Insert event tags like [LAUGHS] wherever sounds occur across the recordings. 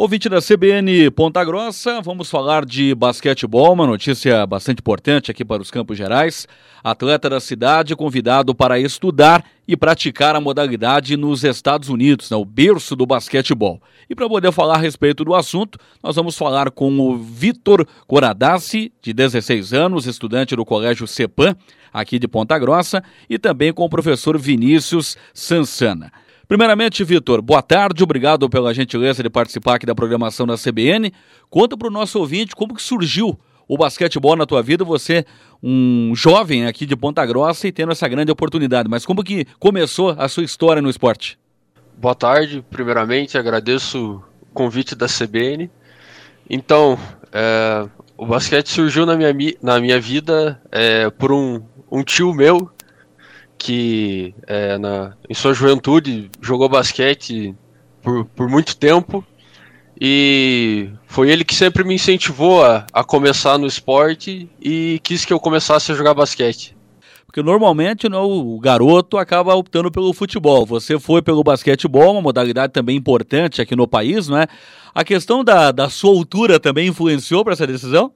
Ouvinte da CBN Ponta Grossa, vamos falar de basquetebol, uma notícia bastante importante aqui para os Campos Gerais. Atleta da cidade convidado para estudar e praticar a modalidade nos Estados Unidos, né, o berço do basquetebol. E para poder falar a respeito do assunto, nós vamos falar com o Vitor Coradassi, de 16 anos, estudante do Colégio CEPAM, aqui de Ponta Grossa, e também com o professor Vinícius Sansana. Primeiramente, Vitor, boa tarde, obrigado pela gentileza de participar aqui da programação da CBN. Conta para o nosso ouvinte como que surgiu o basquetebol na tua vida, você um jovem aqui de Ponta Grossa e tendo essa grande oportunidade. Mas como que começou a sua história no esporte? Boa tarde, primeiramente agradeço o convite da CBN. Então, é, o basquete surgiu na minha, na minha vida é, por um, um tio meu que é, na, em sua juventude jogou basquete por, por muito tempo e foi ele que sempre me incentivou a, a começar no esporte e quis que eu começasse a jogar basquete. Porque normalmente né, o garoto acaba optando pelo futebol. Você foi pelo basquetebol, uma modalidade também importante aqui no país, não é? A questão da, da sua altura também influenciou para essa decisão?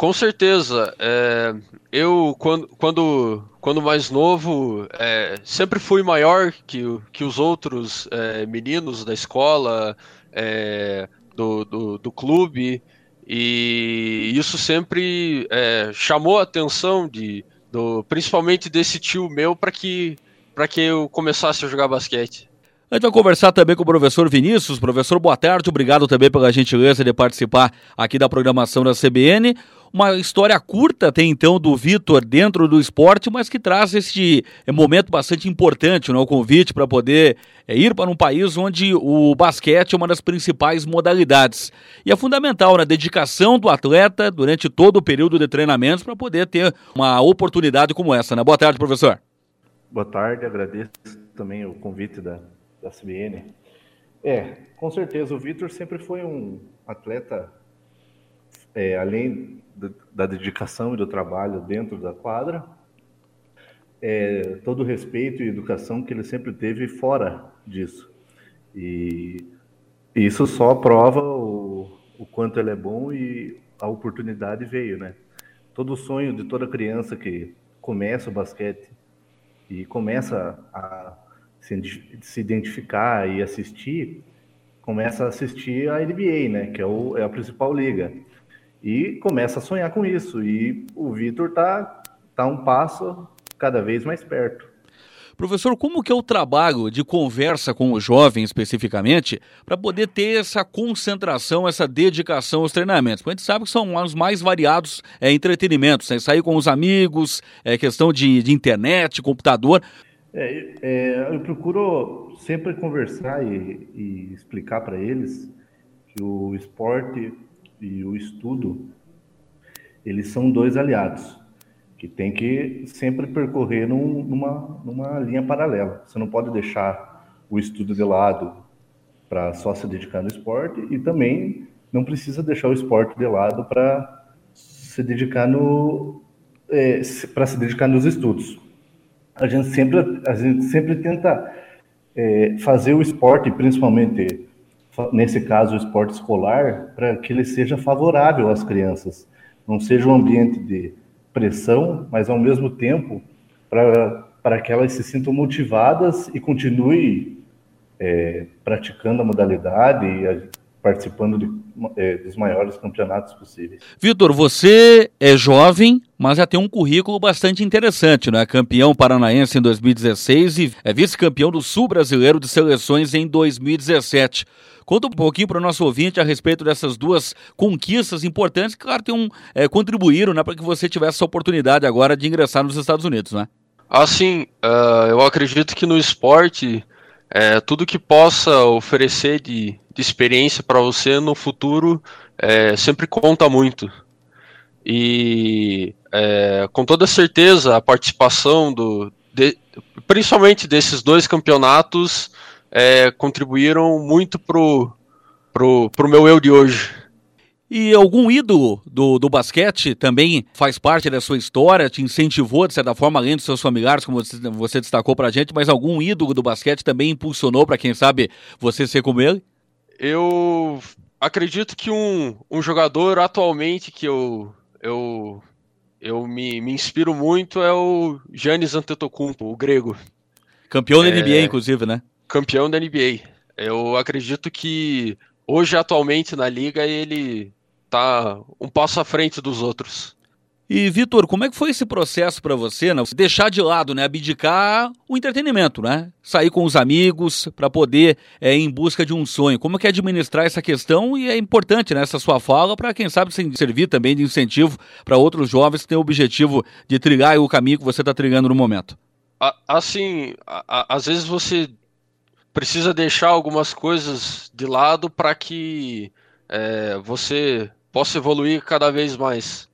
Com certeza. É, eu, quando, quando, quando mais novo, é, sempre fui maior que, que os outros é, meninos da escola, é, do, do, do, clube, e isso sempre é, chamou a atenção, de, do, principalmente desse tio meu, para que, que eu começasse a jogar basquete. A gente vai conversar também com o professor Vinícius. Professor, boa tarde. Obrigado também pela gentileza de participar aqui da programação da CBN. Uma história curta tem então do Vitor dentro do esporte, mas que traz este eh, momento bastante importante, né? o convite para poder é, ir para um país onde o basquete é uma das principais modalidades. E é fundamental na né? dedicação do atleta durante todo o período de treinamentos para poder ter uma oportunidade como essa. Né? Boa tarde, professor. Boa tarde, agradeço também o convite da, da CBN. É, com certeza, o Vitor sempre foi um atleta, é, além da dedicação e do trabalho dentro da quadra, é, todo o respeito e educação que ele sempre teve fora disso. E isso só prova o, o quanto ele é bom e a oportunidade veio, né? Todo sonho de toda criança que começa o basquete e começa a se, se identificar e assistir, começa a assistir a NBA, né? Que é, o, é a principal liga. E começa a sonhar com isso. E o Vitor tá, tá um passo cada vez mais perto. Professor, como que é o trabalho de conversa com o jovem especificamente para poder ter essa concentração, essa dedicação aos treinamentos? Porque a gente sabe que são os mais variados é, entretenimentos, né? sair com os amigos, é, questão de, de internet, computador. É, é, eu procuro sempre conversar e, e explicar para eles que o esporte e o estudo eles são dois aliados que tem que sempre percorrer num, numa, numa linha paralela. Você não pode deixar o estudo de lado para só se dedicar no esporte e também não precisa deixar o esporte de lado para se dedicar no é, para se dedicar nos estudos a gente sempre, a gente sempre tenta é, fazer o esporte, principalmente nesse caso o esporte escolar, para que ele seja favorável às crianças, não seja um ambiente de pressão, mas ao mesmo tempo para que elas se sintam motivadas e continuem é, praticando a modalidade e participando de, é, dos maiores campeonatos possíveis. Vitor, você é jovem, mas já tem um currículo bastante interessante, né? Campeão paranaense em 2016 e é vice-campeão do Sul Brasileiro de Seleções em 2017. Conta um pouquinho para o nosso ouvinte a respeito dessas duas conquistas importantes que, claro, tem um, é, contribuíram né, para que você tivesse essa oportunidade agora de ingressar nos Estados Unidos, né? Assim, uh, eu acredito que no esporte, é, tudo que possa oferecer de, de experiência para você no futuro é, sempre conta muito. E é, com toda certeza a participação do, de, principalmente desses dois campeonatos é, contribuíram muito pro, pro, pro meu eu de hoje. E algum ídolo do, do basquete também faz parte da sua história, te incentivou, de certa forma, além dos seus familiares, como você, você destacou pra gente, mas algum ídolo do basquete também impulsionou para quem sabe você ser como ele? eu acredito que um, um jogador atualmente que eu, eu, eu me, me inspiro muito é o Giannis Antetokounmpo, o grego. Campeão da é, NBA, inclusive, né? Campeão da NBA. Eu acredito que hoje, atualmente, na liga, ele tá um passo à frente dos outros. E, Vitor, como é que foi esse processo para você, né? Deixar de lado, né? Abdicar o entretenimento, né? Sair com os amigos para poder é, ir em busca de um sonho. Como é que é administrar essa questão? E é importante, né, essa sua fala, para quem sabe servir também de incentivo para outros jovens que têm o objetivo de trilhar o caminho que você está trilhando no momento. Assim, às vezes você precisa deixar algumas coisas de lado para que é, você possa evoluir cada vez mais.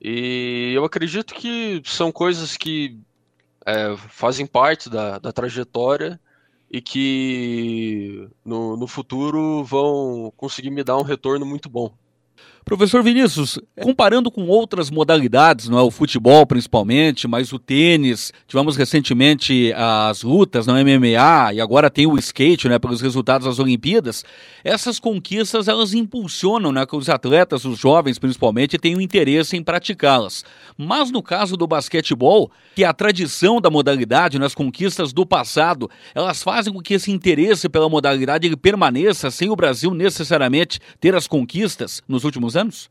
E eu acredito que são coisas que é, fazem parte da, da trajetória e que no, no futuro vão conseguir me dar um retorno muito bom. Professor Vinícius, comparando com outras modalidades, não é? O futebol principalmente, mas o tênis, tivemos recentemente as lutas no MMA e agora tem o skate, né, pelos resultados das Olimpíadas. Essas conquistas elas impulsionam, né, que os atletas, os jovens principalmente, tenham interesse em praticá-las. Mas no caso do basquetebol, que é a tradição da modalidade, nas conquistas do passado, elas fazem com que esse interesse pela modalidade ele permaneça sem o Brasil necessariamente ter as conquistas nos últimos anos?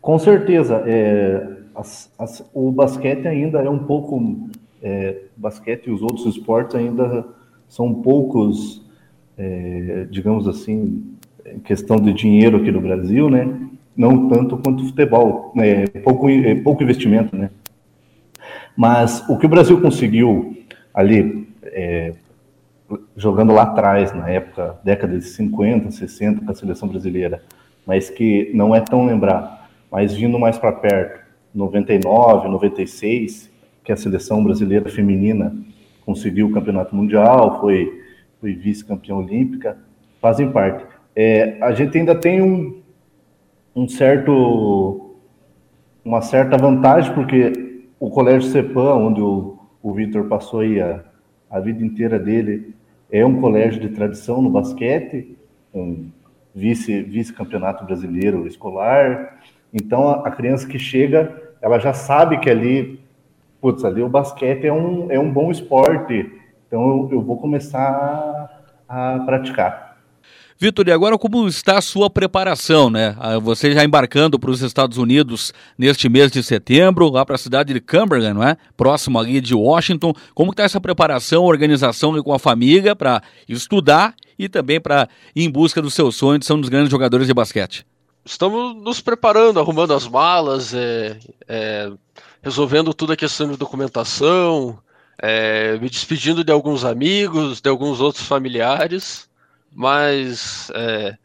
Com certeza. É, as, as, o basquete ainda é um pouco. É, basquete e os outros esportes ainda são poucos, é, digamos assim, questão de dinheiro aqui no Brasil, né? Não tanto quanto futebol, né? pouco, é, pouco investimento, né? Mas o que o Brasil conseguiu ali, é, jogando lá atrás, na época, década de 50, 60, com a seleção brasileira, mas que não é tão lembrado. Mas vindo mais para perto, 99, 96, que a seleção brasileira feminina conseguiu o campeonato mundial, foi, foi vice-campeã olímpica, fazem parte. É, a gente ainda tem um, um certo, uma certa vantagem, porque o Colégio Cepan, onde o, o Vitor passou aí a, a vida inteira dele, é um colégio de tradição no basquete, vice-campeonato brasileiro escolar. Então, a, criança que chega, ela já sabe que ali, putz, ali o basquete é um, é um bom esporte. Então, eu, eu vou começar a, a praticar. Vitor, e agora como está a sua preparação, né? Ah, você já embarcando para os Estados Unidos neste mês de setembro, lá para a cidade de Cumberland, não é? Próximo ali de Washington. Como está essa preparação, organização com a família para estudar e também para ir em busca do seu sonho de ser um dos grandes jogadores de basquete? Estamos nos preparando, arrumando as malas, é, é, resolvendo toda a questão de documentação, é, me despedindo de alguns amigos, de alguns outros familiares mas é,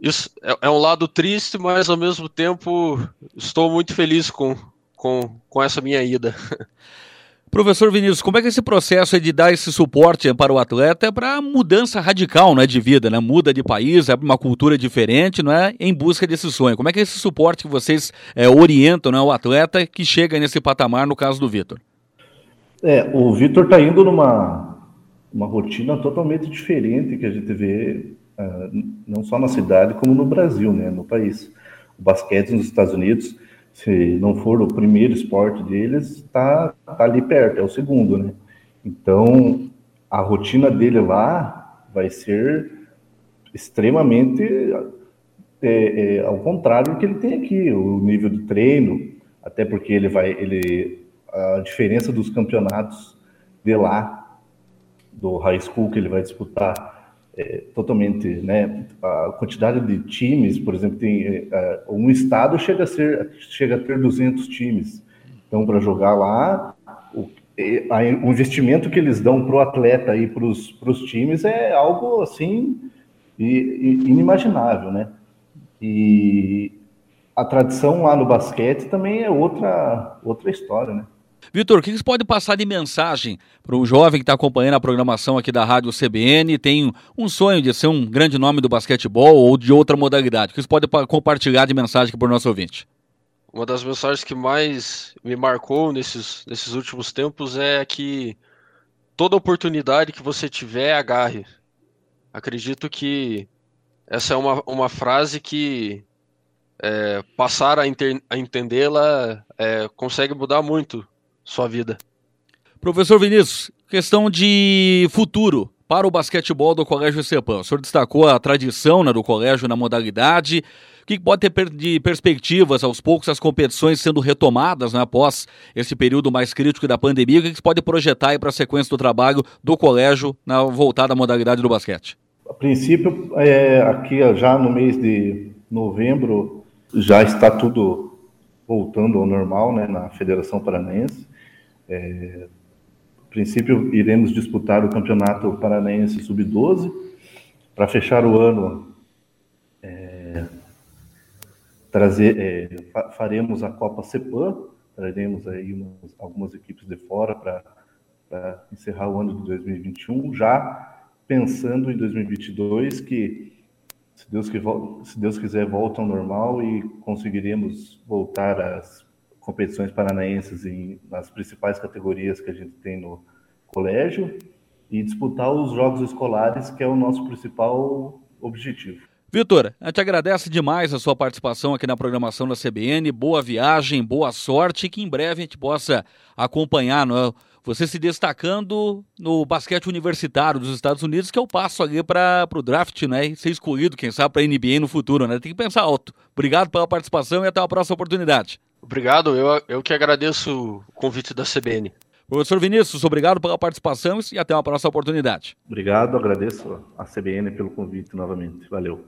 isso é, é, um lado triste, mas ao mesmo tempo estou muito feliz com, com, com essa minha ida. [LAUGHS] Professor Vinícius, como é que é esse processo de dar esse suporte para o atleta é para mudança radical né, de vida, né? Muda de país, é uma cultura diferente, não é? Em busca desse sonho. Como é que é esse suporte que vocês é, orientam né, o atleta que chega nesse patamar, no caso do Vitor? É, o Vitor está indo numa, uma rotina totalmente diferente que a gente vê uh, não só na cidade como no Brasil, né, no país. O basquete nos Estados Unidos, se não for o primeiro esporte deles, está tá ali perto, é o segundo, né? Então, a rotina dele lá vai ser extremamente é, é, ao contrário do que ele tem aqui, o nível de treino, até porque ele vai, ele a diferença dos campeonatos de lá do high school que ele vai disputar é, totalmente, né? A quantidade de times, por exemplo, tem é, um estado chega a ser chega a ter 200 times. Então, para jogar lá, o, o, investimento que eles dão para o atleta e para os times é algo assim inimaginável, né? E a tradição lá no basquete também é outra outra história, né? Vitor, o que você pode passar de mensagem para um jovem que está acompanhando a programação aqui da Rádio CBN tem um sonho de ser um grande nome do basquetebol ou de outra modalidade? O que você pode compartilhar de mensagem aqui para o nosso ouvinte? Uma das mensagens que mais me marcou nesses, nesses últimos tempos é que toda oportunidade que você tiver, agarre. Acredito que essa é uma, uma frase que é, passar a, a entendê-la é, consegue mudar muito sua vida. Professor Vinícius, questão de futuro para o basquetebol do Colégio Cepam. O senhor destacou a tradição né, do colégio na modalidade. O que pode ter de perspectivas, aos poucos, as competições sendo retomadas né, após esse período mais crítico da pandemia? O que se pode projetar para a sequência do trabalho do colégio na voltada à modalidade do basquete? A princípio, é, aqui já no mês de novembro, já está tudo voltando ao normal né, na Federação Paranaense. É, princípio, iremos disputar o Campeonato Paranaense Sub-12. Para fechar o ano, é, trazer, é, faremos a Copa CEPAM, traremos aí umas, algumas equipes de fora para encerrar o ano de 2021, já pensando em 2022, que se Deus, se Deus quiser volta ao normal e conseguiremos voltar às competições paranaenses em, nas principais categorias que a gente tem no colégio e disputar os jogos escolares, que é o nosso principal objetivo. Vitor, a gente agradece demais a sua participação aqui na programação da CBN. Boa viagem, boa sorte e que em breve a gente possa acompanhar é? você se destacando no basquete universitário dos Estados Unidos, que é o passo ali para o draft, né? E ser escolhido, quem sabe, para a NBA no futuro, né? Tem que pensar alto. Obrigado pela participação e até a próxima oportunidade. Obrigado, eu, eu que agradeço o convite da CBN. Professor Vinícius, obrigado pela participação e até uma próxima oportunidade. Obrigado, agradeço a CBN pelo convite novamente. Valeu.